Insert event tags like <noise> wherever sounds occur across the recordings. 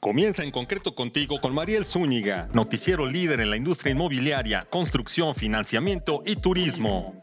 Comienza en concreto contigo con Mariel Zúñiga, noticiero líder en la industria inmobiliaria, construcción, financiamiento y turismo.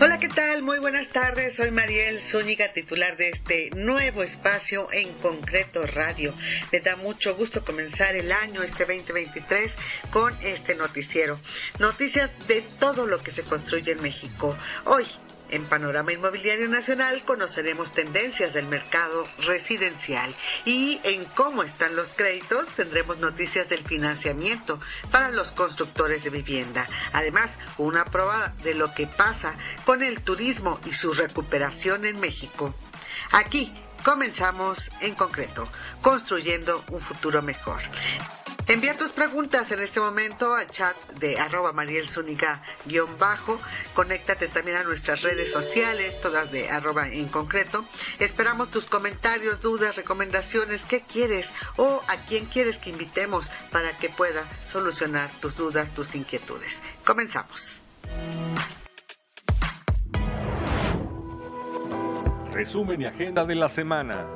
Hola, ¿qué tal? Muy buenas tardes. Soy Mariel Zúñiga, titular de este nuevo espacio en concreto radio. Me da mucho gusto comenzar el año, este 2023, con este noticiero. Noticias de todo lo que se construye en México. Hoy, en Panorama Inmobiliario Nacional conoceremos tendencias del mercado residencial y en cómo están los créditos tendremos noticias del financiamiento para los constructores de vivienda. Además, una prueba de lo que pasa con el turismo y su recuperación en México. Aquí comenzamos en concreto, construyendo un futuro mejor. Envía tus preguntas en este momento al chat de arroba Mariel guion bajo. Conéctate también a nuestras redes sociales, todas de arroba en concreto. Esperamos tus comentarios, dudas, recomendaciones, qué quieres o a quién quieres que invitemos para que pueda solucionar tus dudas, tus inquietudes. Comenzamos. Resumen y agenda de la semana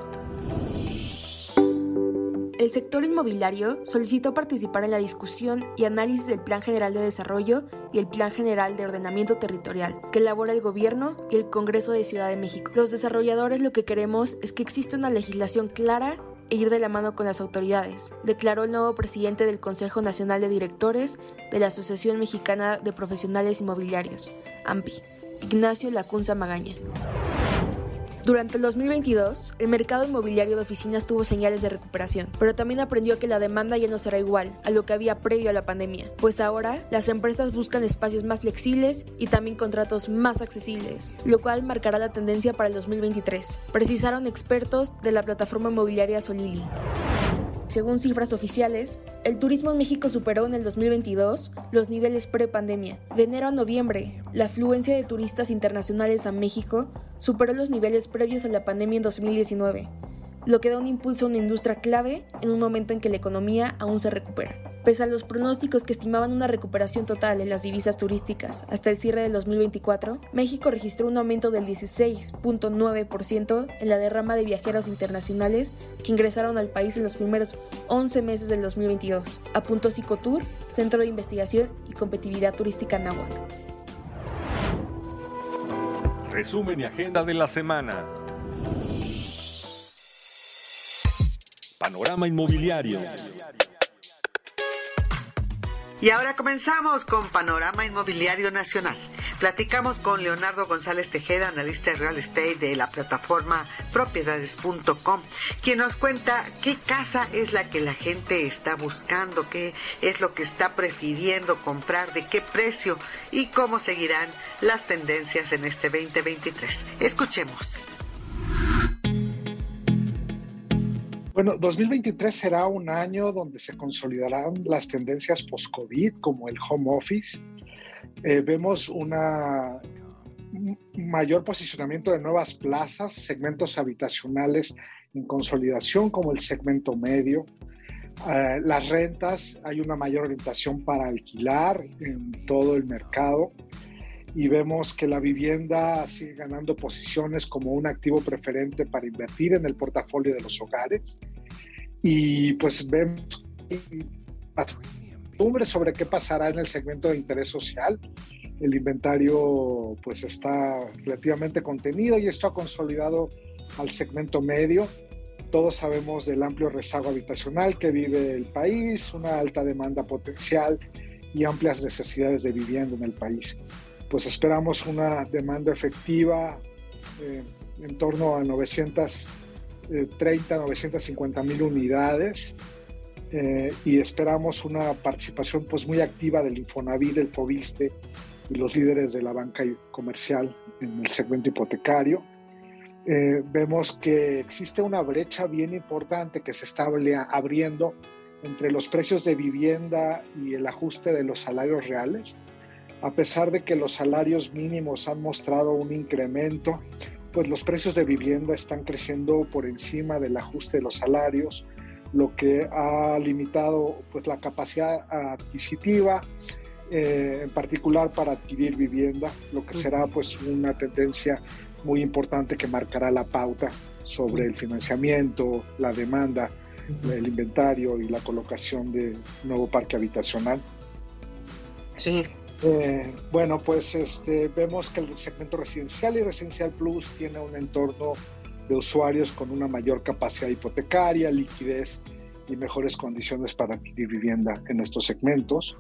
el sector inmobiliario solicitó participar en la discusión y análisis del Plan General de Desarrollo y el Plan General de Ordenamiento Territorial que elabora el Gobierno y el Congreso de Ciudad de México. Los desarrolladores lo que queremos es que exista una legislación clara e ir de la mano con las autoridades, declaró el nuevo presidente del Consejo Nacional de Directores de la Asociación Mexicana de Profesionales Inmobiliarios, AMPI, Ignacio Lacunza Magaña. Durante el 2022, el mercado inmobiliario de oficinas tuvo señales de recuperación, pero también aprendió que la demanda ya no será igual a lo que había previo a la pandemia, pues ahora las empresas buscan espacios más flexibles y también contratos más accesibles, lo cual marcará la tendencia para el 2023, precisaron expertos de la plataforma inmobiliaria Solili. Según cifras oficiales, el turismo en México superó en el 2022 los niveles pre-pandemia. De enero a noviembre, la afluencia de turistas internacionales a México superó los niveles previos a la pandemia en 2019 lo que da un impulso a una industria clave en un momento en que la economía aún se recupera. Pese a los pronósticos que estimaban una recuperación total en las divisas turísticas hasta el cierre del 2024, México registró un aumento del 16.9% en la derrama de viajeros internacionales que ingresaron al país en los primeros 11 meses del 2022, apuntó Psicotour, Centro de Investigación y Competitividad Turística NAWAC. Resumen y agenda de la semana. Panorama Inmobiliario. Y ahora comenzamos con Panorama Inmobiliario Nacional. Platicamos con Leonardo González Tejeda, analista de real estate de la plataforma propiedades.com, quien nos cuenta qué casa es la que la gente está buscando, qué es lo que está prefiriendo comprar, de qué precio y cómo seguirán las tendencias en este 2023. Escuchemos. Bueno, 2023 será un año donde se consolidarán las tendencias post-COVID, como el home office. Eh, vemos un mayor posicionamiento de nuevas plazas, segmentos habitacionales en consolidación, como el segmento medio. Eh, las rentas, hay una mayor orientación para alquilar en todo el mercado y vemos que la vivienda sigue ganando posiciones como un activo preferente para invertir en el portafolio de los hogares. Y pues vemos sobre qué pasará en el segmento de interés social. El inventario pues está relativamente contenido y esto ha consolidado al segmento medio. Todos sabemos del amplio rezago habitacional que vive el país, una alta demanda potencial y amplias necesidades de vivienda en el país pues esperamos una demanda efectiva eh, en torno a 930, 950 eh, mil unidades eh, y esperamos una participación pues muy activa del Infonavit, del Fobiste y los líderes de la banca comercial en el segmento hipotecario. vemos que existe una brecha bien importante que se está abriendo entre los precios de vivienda y el ajuste de los salarios reales a pesar de que los salarios mínimos han mostrado un incremento, pues los precios de vivienda están creciendo por encima del ajuste de los salarios, lo que ha limitado pues la capacidad adquisitiva, eh, en particular para adquirir vivienda, lo que será pues una tendencia muy importante que marcará la pauta sobre el financiamiento, la demanda, el inventario y la colocación de nuevo parque habitacional. Sí. Eh, bueno, pues este, vemos que el segmento residencial y residencial plus tiene un entorno de usuarios con una mayor capacidad hipotecaria, liquidez y mejores condiciones para adquirir vivienda en estos segmentos.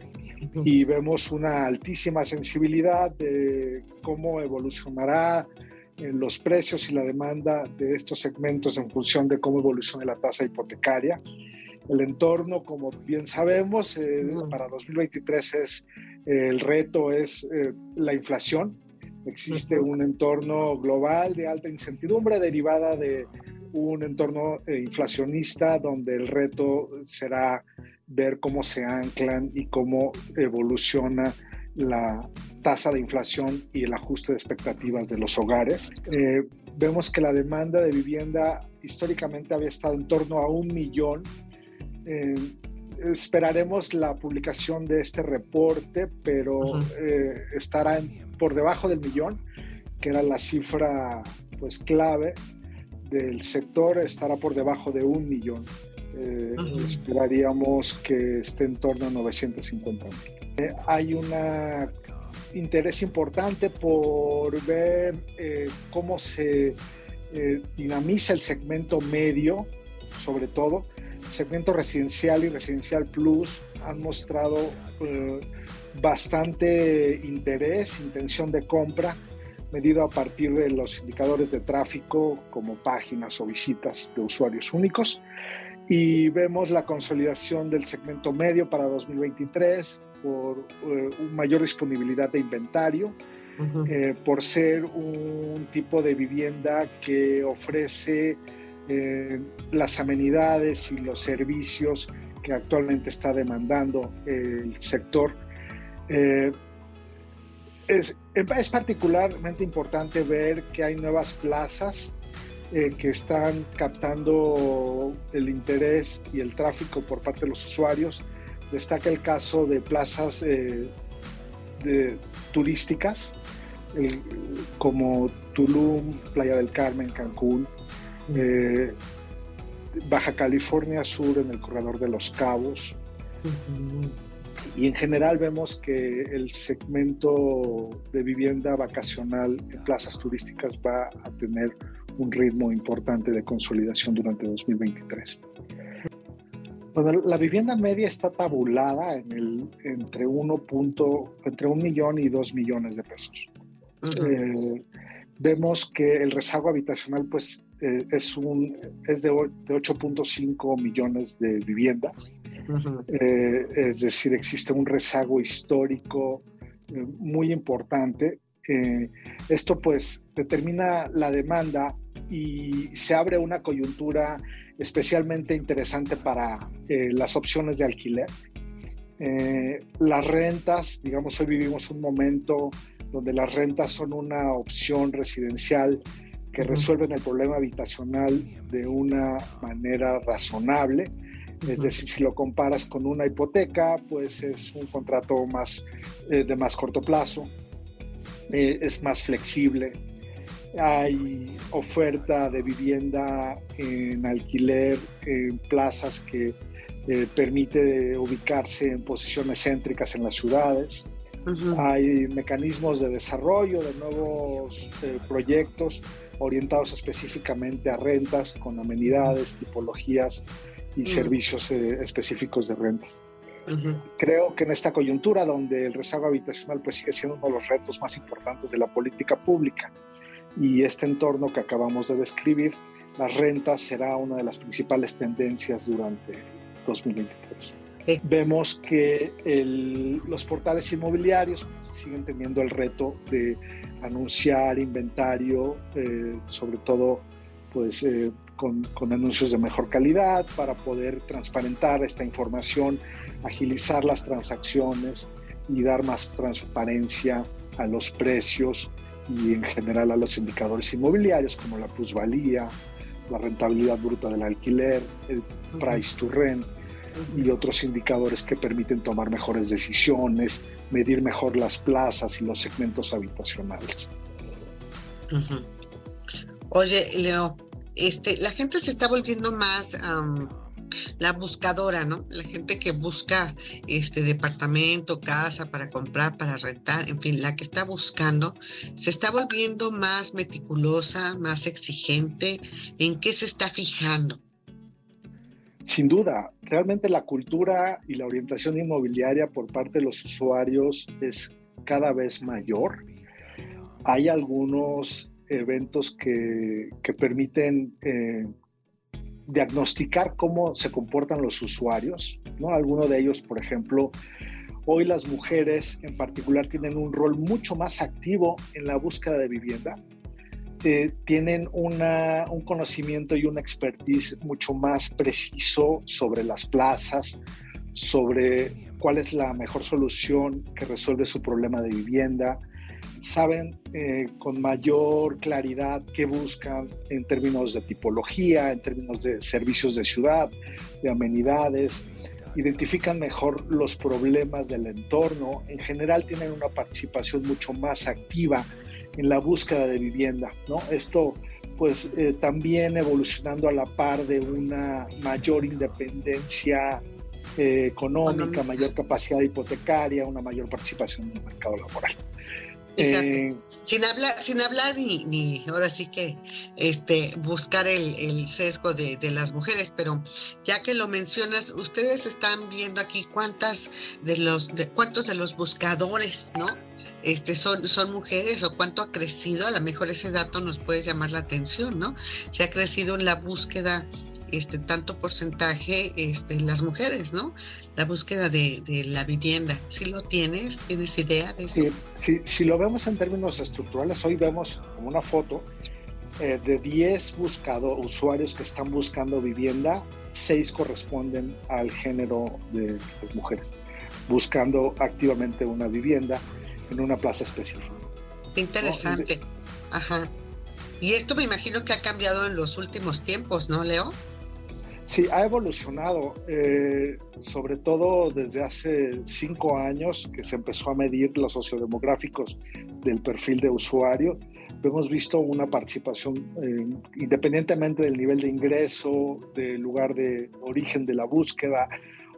Y vemos una altísima sensibilidad de cómo evolucionará los precios y la demanda de estos segmentos en función de cómo evolucione la tasa hipotecaria. El entorno, como bien sabemos, eh, para 2023 es el reto es eh, la inflación. Existe un entorno global de alta incertidumbre derivada de un entorno inflacionista donde el reto será ver cómo se anclan y cómo evoluciona la tasa de inflación y el ajuste de expectativas de los hogares. Eh, vemos que la demanda de vivienda históricamente había estado en torno a un millón. Eh, esperaremos la publicación de este reporte, pero eh, estará por debajo del millón, que era la cifra pues clave del sector, estará por debajo de un millón. Esperaríamos que esté en torno a 950 mil. Eh, hay un interés importante por ver eh, cómo se eh, dinamiza el segmento medio, sobre todo. Segmento residencial y residencial plus han mostrado bastante interés, intención de compra, medido a partir de los indicadores de tráfico como páginas o visitas de usuarios únicos. Y vemos la consolidación del segmento medio para 2023 por eh, mayor disponibilidad de inventario, eh, por ser un tipo de vivienda que ofrece eh, las amenidades y los servicios que actualmente está demandando el sector. Es, es particularmente importante ver que hay nuevas plazas eh, que están captando el interés y el tráfico por parte de los usuarios. Destaca el caso de plazas eh, turísticas como Tulum, Playa del Carmen, Cancún, eh, Baja California Sur en el corredor de los Cabos. Y en general vemos que el segmento de vivienda vacacional en plazas turísticas va a tener un ritmo importante de consolidación durante 2023. Bueno, la vivienda media está tabulada en el, entre, uno punto, entre un millón y dos millones de pesos. Eh, vemos que el rezago habitacional pues, eh, es, un, es de, de 8.5 millones de viviendas. Eh, es decir, existe un rezago histórico muy importante. esto pues determina la demanda y se abre una coyuntura especialmente interesante para eh, las opciones de alquiler. Eh, las rentas, digamos, hoy vivimos un momento donde las rentas son una opción residencial que resuelven el problema habitacional de una manera razonable. Es decir, si lo comparas con una hipoteca, pues es un contrato más, eh, de más corto plazo, es más flexible, hay oferta de vivienda en alquiler en plazas que eh, permite ubicarse en posiciones céntricas en las ciudades. Hay mecanismos de desarrollo de nuevos eh, proyectos orientados específicamente a rentas con amenidades, tipologías y servicios eh, específicos de rentas. Creo que en esta coyuntura donde el rezago habitacional pues sigue siendo uno de los retos más importantes de la política pública, y este entorno que acabamos de describir, las rentas será una de las principales tendencias durante 2023. Vemos que los portales inmobiliarios siguen teniendo el reto de anunciar inventario, eh, sobre todo pues, eh, con, con, anuncios de mejor calidad para poder transparentar esta información, agilizar las transacciones y dar más transparencia a los precios y en general a los indicadores inmobiliarios como la plusvalía, la rentabilidad bruta del alquiler, el price to rent y otros indicadores que permiten tomar mejores decisiones, medir mejor las plazas y los segmentos habitacionales. Oye, Leo, este, la gente se está volviendo más la buscadora, ¿no? La gente que busca este departamento, casa para comprar, para rentar, en fin, la que está buscando, se está volviendo más meticulosa, más exigente. ¿En qué se está fijando? Sin duda, realmente la cultura y la orientación inmobiliaria por parte de los usuarios es cada vez mayor. Hay algunos eventos que, permiten eh, diagnosticar cómo se comportan los usuarios. ¿no? Algunos de ellos, por ejemplo, hoy las mujeres en particular tienen un rol mucho más activo en la búsqueda de vivienda. Eh, tienen una, un conocimiento y una expertise mucho más preciso sobre las plazas, sobre cuál es la mejor solución que resuelve su problema de vivienda, saben eh, con mayor claridad qué buscan en términos de tipología, en términos de servicios de ciudad, de amenidades, identifican mejor los problemas del entorno, en general tienen una participación mucho más activa en la búsqueda de vivienda, ¿no? Esto pues eh, también evolucionando a la par de una mayor independencia eh, económica, mayor capacidad hipotecaria, una mayor participación en el mercado laboral. Eh, sin hablar, sin hablar ni, ni, ahora sí que este, buscar el, sesgo de, las mujeres, pero ya que lo mencionas, ustedes están viendo aquí cuántas de los, de, cuántos de los buscadores, ¿no? Este, son, son mujeres o cuánto ha crecido, a lo mejor ese dato nos puede llamar la atención, ¿no? Se ha crecido en la búsqueda este, tanto porcentaje este, las mujeres, ¿no? La búsqueda de, la vivienda. ¿Sí lo tienes? ¿Tienes idea de eso? Sí, si lo vemos en términos estructurales, hoy vemos como una foto eh, de 10 buscado, usuarios que están buscando vivienda, 6 corresponden al género de las mujeres, buscando activamente una vivienda en una plaza específica. Interesante. Ajá. Y esto me imagino que ha cambiado en los últimos tiempos, ¿no, Leo? Sí, ha evolucionado, eh, sobre todo desde hace cinco años que se empezó a medir los sociodemográficos del perfil de usuario. Hemos visto una participación, eh, independientemente del nivel de ingreso, del lugar de origen de la búsqueda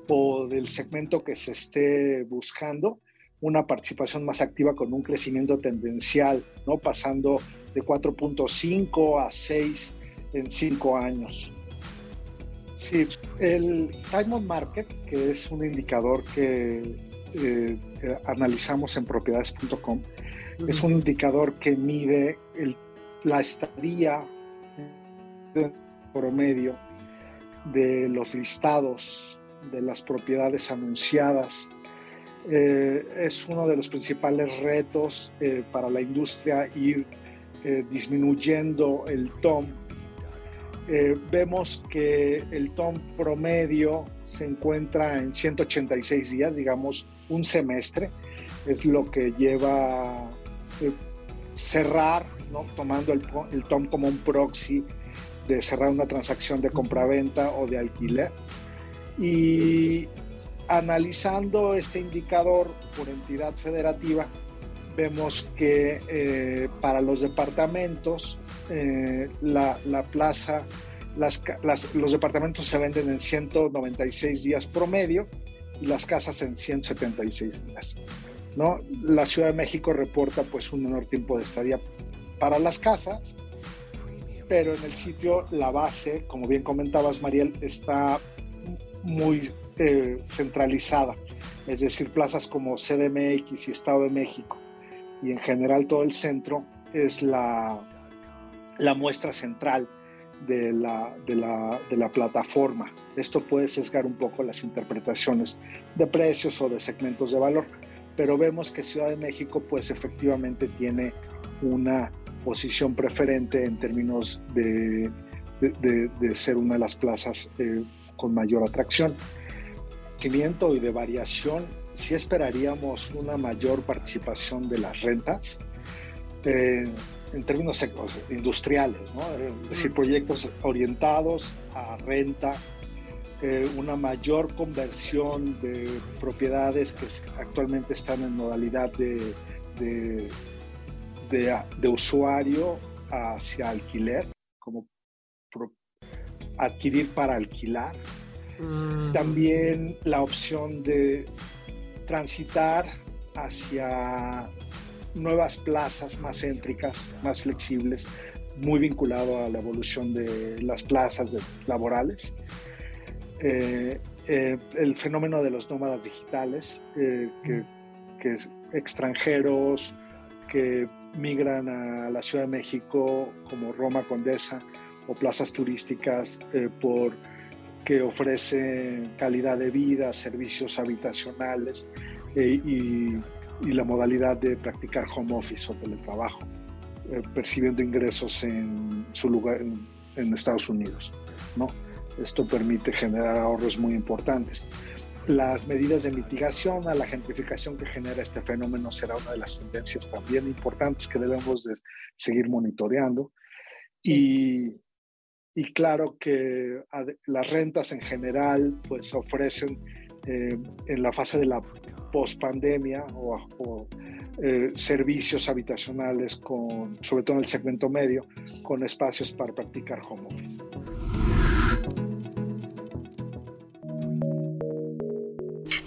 o del segmento que se esté buscando, una participación más activa con un crecimiento tendencial, ¿no? pasando de 4.5 a 6 en cinco años. Sí, el Time on Market, que es un indicador que eh, analizamos en propiedades.com, es un indicador que mide la estadía promedio de los listados de las propiedades anunciadas. Eh, es uno de los principales retos eh, para la industria ir disminuyendo el TOM eh, vemos que el TOM promedio se encuentra en 186 días, digamos un semestre, es lo que lleva eh, cerrar, ¿no? tomando el, el, TOM como un proxy de cerrar una transacción de compraventa o de alquiler. Y analizando este indicador por entidad federativa, vemos que eh, para los departamentos eh, la, plaza, los departamentos se venden en 196 días promedio y las casas en 176 días. ¿no? La Ciudad de México reporta pues un menor tiempo de estadía para las casas, pero en el sitio la base, como bien comentabas Mariel, está muy eh, centralizada, es decir, plazas como CDMX y Estado de México y en general todo el centro es la, la muestra central de la, de, la, de la, plataforma. Esto puede sesgar un poco las interpretaciones de precios o de segmentos de valor, pero vemos que Ciudad de México pues efectivamente tiene una posición preferente en términos de, de, ser una de las plazas eh, con mayor atracción. Y de variación sí esperaríamos una mayor participación de las rentas eh, en términos industriales, es decir, proyectos orientados a renta, eh, una mayor conversión de propiedades que actualmente están en modalidad de, de, de, usuario hacia alquiler, como adquirir para alquilar. Mm. También la opción de transitar hacia nuevas plazas más céntricas, más flexibles, muy vinculado a la evolución de las plazas laborales. Eh, eh, el fenómeno de los nómadas digitales, eh, que, que extranjeros que migran a la Ciudad de México como Roma Condesa o plazas turísticas por que ofrecen calidad de vida, servicios habitacionales y, y la modalidad de practicar home office o teletrabajo, eh, percibiendo ingresos en su lugar en, Estados Unidos. ¿no? Esto permite generar ahorros muy importantes. Las medidas de mitigación a la gentrificación que genera este fenómeno será una de las tendencias también importantes que debemos de seguir monitoreando. Y, y claro que las rentas en general pues ofrecen eh, en la fase de la post-pandemia o, eh, servicios habitacionales, con, sobre todo en el segmento medio, con espacios para practicar home office.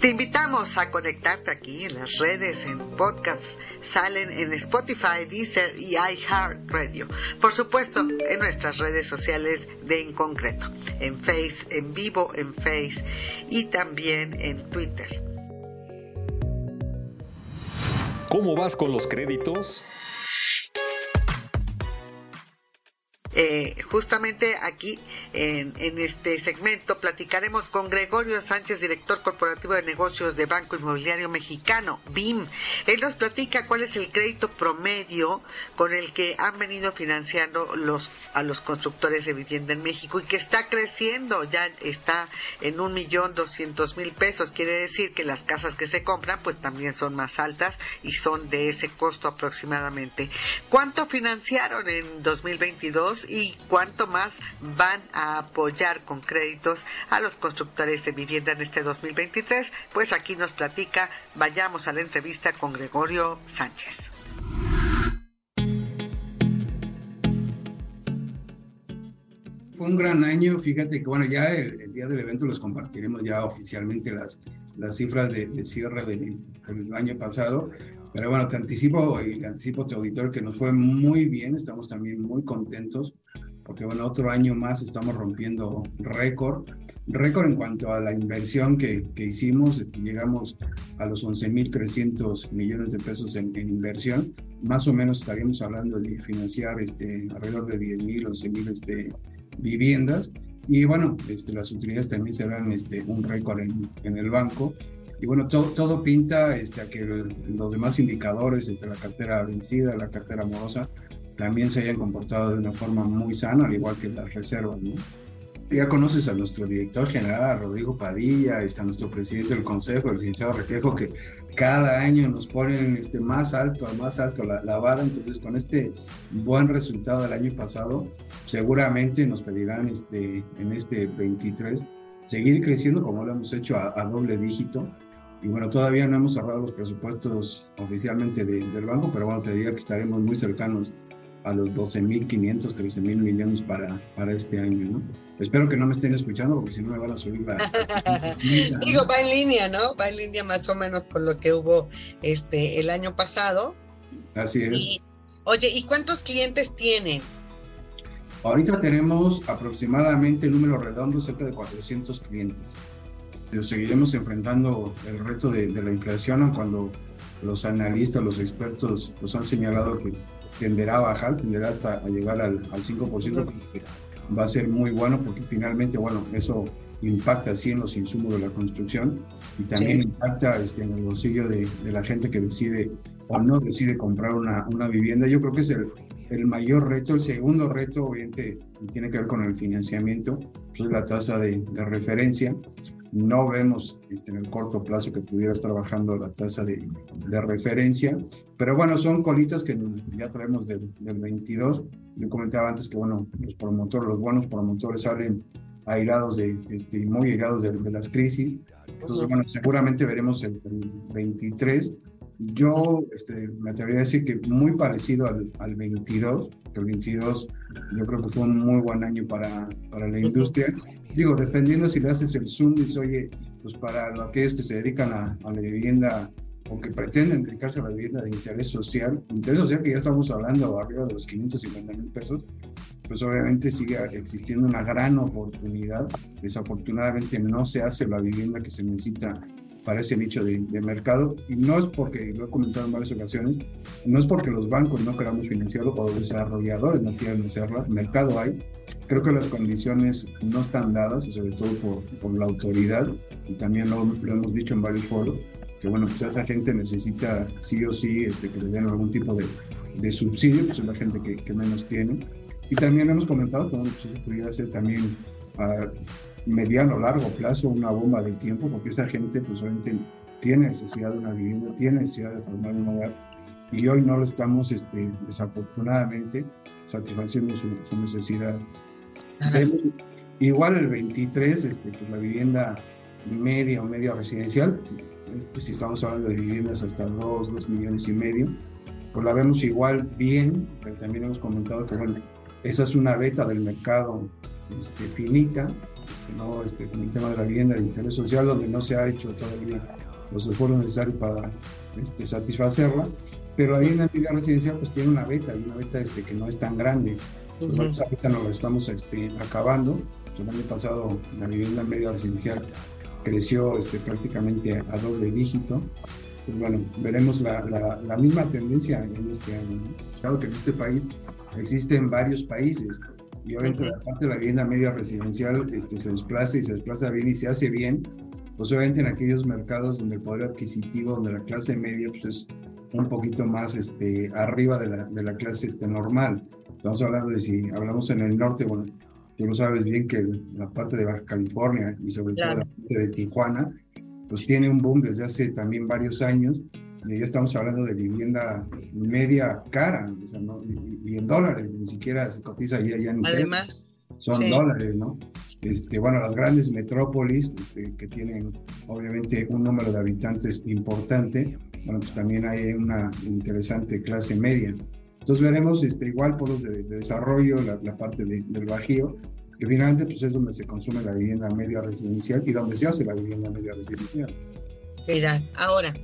Te invitamos a conectarte aquí en las redes, en podcasts, salen en Spotify, Deezer y iHeartRadio. Por supuesto, en nuestras redes sociales de en concreto, en Face, en vivo en Face y también en Twitter. ¿Cómo vas con los créditos? Eh, justamente aquí en, este segmento platicaremos con Gregorio Sánchez, director corporativo de negocios de Banco Inmobiliario Mexicano, BIM. Él nos platica cuál es el crédito promedio con el que han venido financiando los, a los constructores de vivienda en México y que está creciendo, ya está en un millón doscientos mil pesos. Quiere decir que las casas que se compran pues también son más altas y son de ese costo aproximadamente. ¿Cuánto financiaron en 2022? Y cuánto más van a apoyar con créditos a los constructores de vivienda en este 2023. Pues aquí nos platica, vayamos a la entrevista con Gregorio Sánchez. Fue un gran año, fíjate que bueno, ya el, día del evento les compartiremos ya oficialmente las, las cifras de, cierre del, del año pasado, pero bueno, te anticipo y anticipo a tu auditor que nos fue muy bien, estamos también muy contentos, porque bueno, otro año más estamos rompiendo récord, récord en cuanto a la inversión que, que hicimos, llegamos a los 11.300 millones de pesos en, inversión, más o menos estaríamos hablando de financiar este, alrededor de 10.000, 11.000 este, viviendas, y bueno, este, las utilidades también serán este, un récord en, en el banco, y bueno, todo, todo pinta este, a que los demás indicadores, este, la cartera vencida, la cartera amorosa, también se hayan comportado de una forma muy sana, al igual que las reservas. ¿no? Ya conoces a nuestro director general, Rodrigo Padilla, está nuestro presidente del consejo, el licenciado Requejo, que cada año nos ponen este, más alto, más alto la, la vara. Entonces, con este buen resultado del año pasado, seguramente nos pedirán este, en este 23 seguir creciendo como lo hemos hecho a doble dígito y bueno, todavía no hemos cerrado los presupuestos oficialmente del banco, pero bueno, te diría que estaremos muy cercanos a los 12.500, 13.000 millones para, para este año, ¿no? Espero que no me estén escuchando porque si no me van a subir la... <laughs> Digo, va en línea, ¿no? Va en línea más o menos con lo que hubo este el año pasado. Así es. oye, ¿y cuántos clientes tiene? Ahorita tenemos aproximadamente el número redondo cerca de 400 clientes seguiremos enfrentando el reto de, la inflación cuando los analistas, los expertos nos han señalado que tenderá a bajar, tenderá hasta a llegar al, al 5%, que va a ser muy bueno porque finalmente, bueno, eso impacta así en los insumos de la construcción y también impacta este, en el bolsillo de, de, la gente que decide o no decide comprar una, una vivienda. Yo creo que es el, el mayor reto. El segundo reto, obviamente, tiene que ver con el financiamiento, que es la tasa de, de referencia. No vemos este, en el corto plazo que pudieras trabajando la tasa de, de, referencia, pero bueno, son colitas que ya traemos del, del 22. Yo comentaba antes que, bueno, los promotores, los buenos promotores salen airados, de, este, muy airados de, las crisis. Entonces, bueno, seguramente veremos el, el 23 yo este, me atrevería a decir que muy parecido al, al 22, que el 22 yo creo que fue un muy buen año para, para la industria. Digo, dependiendo si le haces el zoom, dice, oye, pues para aquellos que se dedican a, a la vivienda o que pretenden dedicarse a la vivienda de interés social, interés social que ya estamos hablando arriba de los 550 mil pesos, pues obviamente sigue existiendo una gran oportunidad. Desafortunadamente no se hace la vivienda que se necesita para ese nicho de, mercado. Y no es porque, lo he comentado en varias ocasiones, no es porque los bancos no queramos financiarlo o los desarrolladores no quieran hacerlo, mercado hay, creo que las condiciones no están dadas, sobre todo por, por la autoridad, y también lo, lo, hemos dicho en varios foros, que bueno, pues esa gente necesita sí o sí este, que le den algún tipo de, de subsidio, pues es la gente que, que menos tiene. Y también hemos comentado que bueno, pues eso pudiera ser también a mediano o largo plazo una bomba de tiempo, porque esa gente pues obviamente tiene necesidad de una vivienda, tiene necesidad de formar un hogar, y hoy no lo estamos, este, desafortunadamente, satisfaciendo su, su necesidad. Igual el 23, este, pues la vivienda media o media residencial, este, si estamos hablando de viviendas hasta 2, 2 millones y medio, pues la vemos igual bien, pero también hemos comentado que bueno, esa es una beta del mercado este, finita, este, ¿no? este, con el tema de la vivienda de interés social, donde no se ha hecho todavía los esfuerzos necesarios para este, satisfacerla, pero la vivienda media residencial pues tiene una beta, y una beta este, que no es tan grande. Uh -huh. Esa beta nos estamos este, acabando. El año pasado la vivienda media residencial creció este, prácticamente a doble dígito. Entonces, bueno, veremos la, la, la, misma tendencia en este año. Claro que en este país existen varios países y obviamente la parte de la vivienda media residencial este, se desplaza y se desplaza bien y se hace bien, pues obviamente en aquellos mercados donde el poder adquisitivo, donde la clase media pues es un poquito más este, arriba de la, de la clase este, normal. Estamos hablando de si hablamos en el norte, bueno, tú lo sabes bien que la parte de Baja California y sobre claro. todo la parte de Tijuana, pues tiene un boom desde hace también varios años y ya estamos hablando de vivienda media cara, o sea, ¿no? y, en dólares, ni siquiera se cotiza ya, ya en Además, son sí. dólares, ¿no? Este, bueno, las grandes metrópolis este, que tienen obviamente un número de habitantes importante, bueno, pues también hay una interesante clase media. Entonces veremos este, igual por los de, de desarrollo, la, la parte de, del Bajío, que finalmente pues, es donde se consume la vivienda media residencial y donde se hace la vivienda media residencial. Ahora,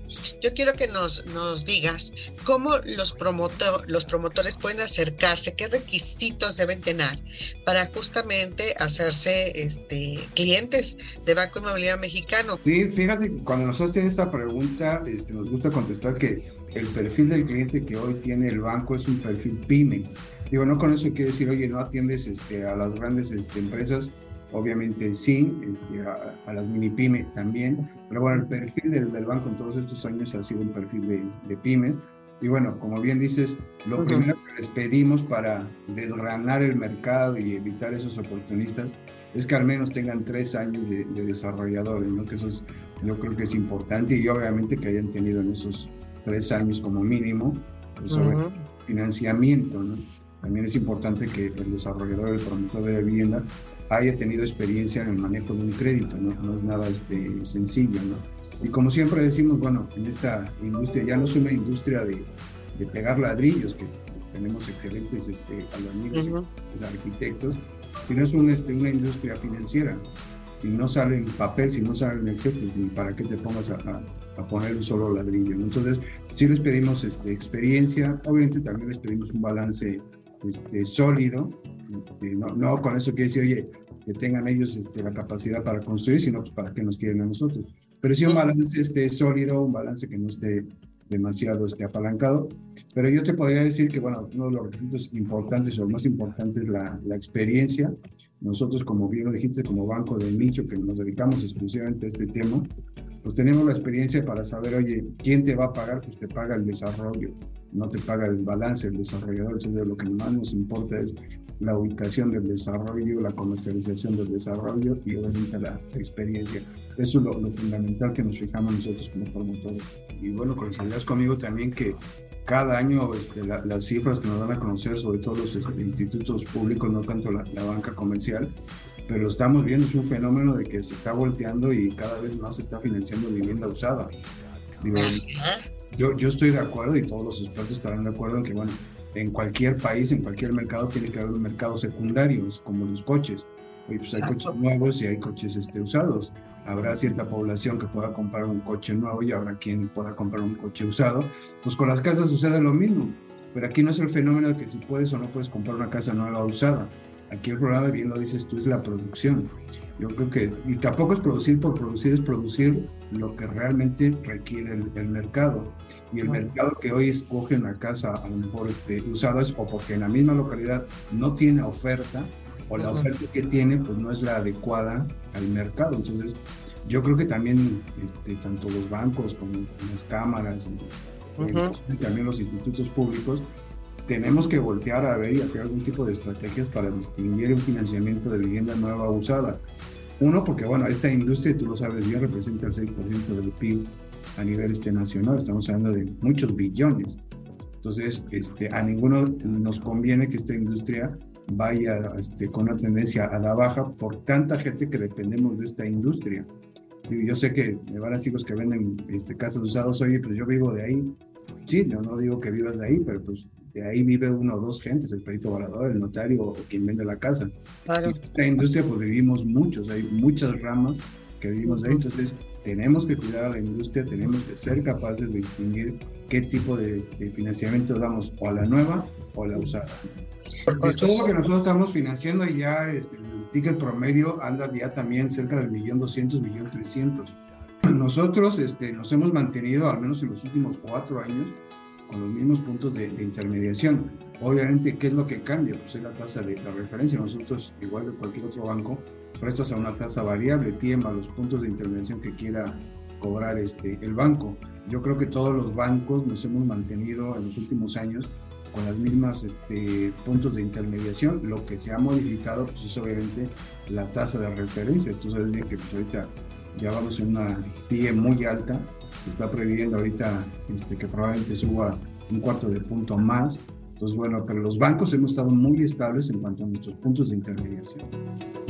yo quiero que nos, nos digas cómo los, promotor, los promotores pueden acercarse, qué requisitos deben tener para justamente hacerse este, clientes de Banco Inmobiliario Mexicano. Sí, fíjate, cuando nosotros tenemos esta pregunta, este, nos gusta contestar que el perfil del cliente que hoy tiene el banco es un perfil pyme. Digo, no con eso quiere decir, oye, no atiendes este, a las grandes este, empresas, obviamente sí, este, a, a, las mini pymes también, pero bueno, el perfil del, del, banco en todos estos años ha sido un perfil de, de pymes. Y bueno, como bien dices, lo uh -huh. primero que les pedimos para desgranar el mercado y evitar esos oportunistas es que al menos tengan tres años de, de desarrolladores, ¿no? Que eso es, yo creo que es importante y obviamente que hayan tenido en esos tres años como mínimo pues, sobre uh -huh. financiamiento, ¿no? También es importante que el desarrollador, el promotor de vivienda, haya tenido experiencia en el manejo de un crédito, no, no es nada este, sencillo, ¿no? Y como siempre decimos, bueno, en esta industria ya no es una industria de, de pegar ladrillos, que tenemos excelentes este, amigos, uh -huh. arquitectos, sino es un, este, una industria financiera. Si no sale en papel, si no sale en Excel, pues para qué te pongas a, a, a poner un solo ladrillo. Entonces, sí les pedimos este, experiencia, obviamente también les pedimos un balance este, sólido, este, no, no, con eso quiere decir, oye, que tengan ellos este, la capacidad para construir, sino pues, para que nos quieren a nosotros. Pero sí un balance este, sólido, un balance que no esté demasiado este, apalancado. Pero yo te podría decir que, bueno, uno de los requisitos importantes o más importantes es la, la experiencia. Nosotros, como bien lo dijiste, como banco de nicho que nos dedicamos exclusivamente a este tema, pues tenemos la experiencia para saber, oye, ¿quién te va a pagar? Pues te paga el desarrollo, no te paga el balance, el desarrollador. Entonces, lo que más nos importa es la ubicación del desarrollo, la comercialización del desarrollo y obviamente la experiencia. Eso es lo, lo fundamental que nos fijamos nosotros como promotores. Y bueno, coincidirás conmigo también que cada año este, la, las cifras que nos dan a conocer, sobre todo los este, institutos públicos, no tanto la, la, banca comercial, pero estamos viendo, es un fenómeno de que se está volteando y cada vez más se está financiando vivienda usada. Digo, yo, yo estoy de acuerdo y todos los expertos estarán de acuerdo en que, bueno, en cualquier país, en cualquier mercado, tiene que haber mercados secundarios, como los coches. pues hay coches nuevos y hay coches este, usados. Habrá cierta población que pueda comprar un coche nuevo y habrá quien pueda comprar un coche usado. Pues con las casas sucede lo mismo. Pero aquí no es el fenómeno de que si puedes o no puedes comprar una casa nueva usada. Aquí el problema, bien lo dices tú, es la producción. Yo creo que, y tampoco es producir por producir, es producir lo que realmente requiere el, mercado. Y el mercado que hoy escoge una casa a lo mejor este, usada es o porque en la misma localidad no tiene oferta, o la oferta que tiene pues no es la adecuada al mercado. Entonces, yo creo que también este, tanto los bancos como las cámaras y también los institutos públicos tenemos que voltear a ver y hacer algún tipo de estrategias para distinguir un financiamiento de vivienda nueva usada. Uno, porque bueno, esta industria, tú lo sabes bien, representa el 6% del PIB a nivel este, nacional, estamos hablando de muchos billones. Entonces, este, a ninguno nos conviene que esta industria vaya este, con una tendencia a la baja por tanta gente que dependemos de esta industria. Yo sé que me van a decir los que venden este, casas usadas, oye, pues yo vivo de ahí. Sí, yo no digo que vivas de ahí, pero pues de ahí vive uno o dos gentes, el perito varador, el notario o quien vende la casa. Claro. En la industria pues vivimos muchos, hay muchas ramas que vivimos de ahí, entonces tenemos que cuidar a la industria, tenemos que ser capaces de distinguir qué tipo de, financiamiento damos o a la nueva o a la usada. Porque todo lo que nosotros estamos financiando ya, este, el ticket promedio anda ya también cerca del millón doscientos, millón trescientos. Nosotros este, nos hemos mantenido, al menos en los últimos cuatro años, con los mismos puntos de, intermediación. Obviamente, ¿qué es lo que cambia? Pues es la tasa de referencia. Nosotros, igual que cualquier otro banco, prestas a una tasa variable, tiembla los puntos de intermediación que quiera cobrar este, el banco. Yo creo que todos los bancos nos hemos mantenido en los últimos años con las mismas este, puntos de intermediación. Lo que se ha modificado pues, es obviamente la tasa de referencia. Tú sabes bien que pues, ahorita ya vamos en una TIE muy alta se está previendo ahorita este, que probablemente suba un cuarto de punto más. Entonces, bueno, pero los bancos hemos estado muy estables en cuanto a nuestros puntos de intermediación.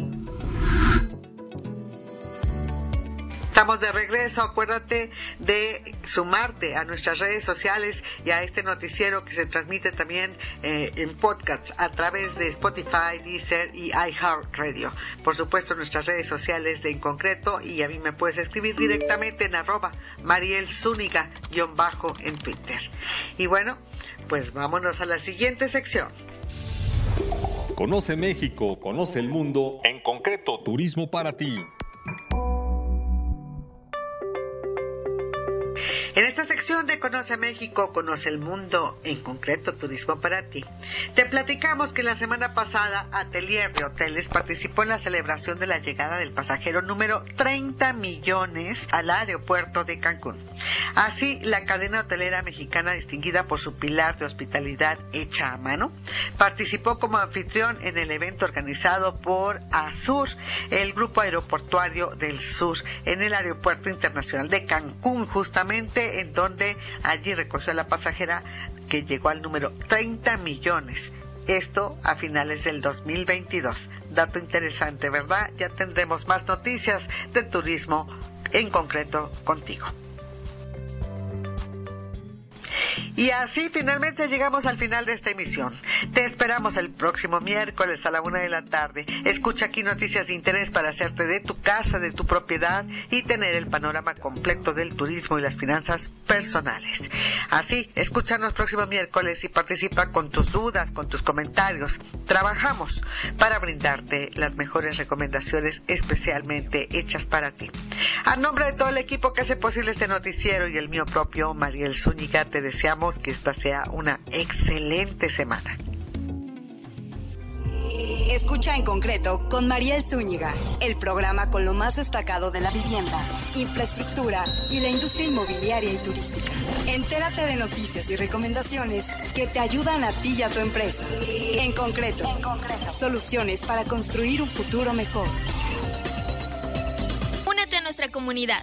Estamos de regreso. Acuérdate de sumarte a nuestras redes sociales y a este noticiero que se transmite también eh, en podcasts a través de Spotify, Deezer y iHeartRadio. Por supuesto, nuestras redes sociales de en concreto y a mí me puedes escribir directamente en arroba Mariel bajo en Twitter. Y bueno, pues vámonos a la siguiente sección. Conoce México, conoce el mundo, en concreto, turismo para ti. En esta sección de Conoce México, Conoce el Mundo, en concreto Turismo para ti, te platicamos que la semana pasada Atelier de Hoteles participó en la celebración de la llegada del pasajero número 30 millones al aeropuerto de Cancún. Así, la cadena hotelera mexicana distinguida por su pilar de hospitalidad hecha a mano, participó como anfitrión en el evento organizado por ASUR, el Grupo Aeroportuario del Sur, en el Aeropuerto Internacional de Cancún, justamente en donde allí recogió a la pasajera que llegó al número 30 millones. Esto a finales del 2022. Dato interesante, ¿verdad? Ya tendremos más noticias de turismo en concreto contigo. Y así finalmente llegamos al final de esta emisión. Te esperamos el próximo miércoles a la una de la tarde. Escucha aquí noticias de interés para hacerte de tu casa, de tu propiedad y tener el panorama completo del turismo y las finanzas personales. Así, escúchanos próximo miércoles y participa con tus dudas, con tus comentarios. Trabajamos para brindarte las mejores recomendaciones especialmente hechas para ti. A nombre de todo el equipo que hace posible este noticiero y el mío propio, Mariel Zúñiga, te deseamos que esta sea una excelente semana. Escucha en concreto con María Zúñiga, el programa con lo más destacado de la vivienda, infraestructura y la industria inmobiliaria y turística. Entérate de noticias y recomendaciones que te ayudan a ti y a tu empresa. En concreto, en concreto. soluciones para construir un futuro mejor. Únete a nuestra comunidad.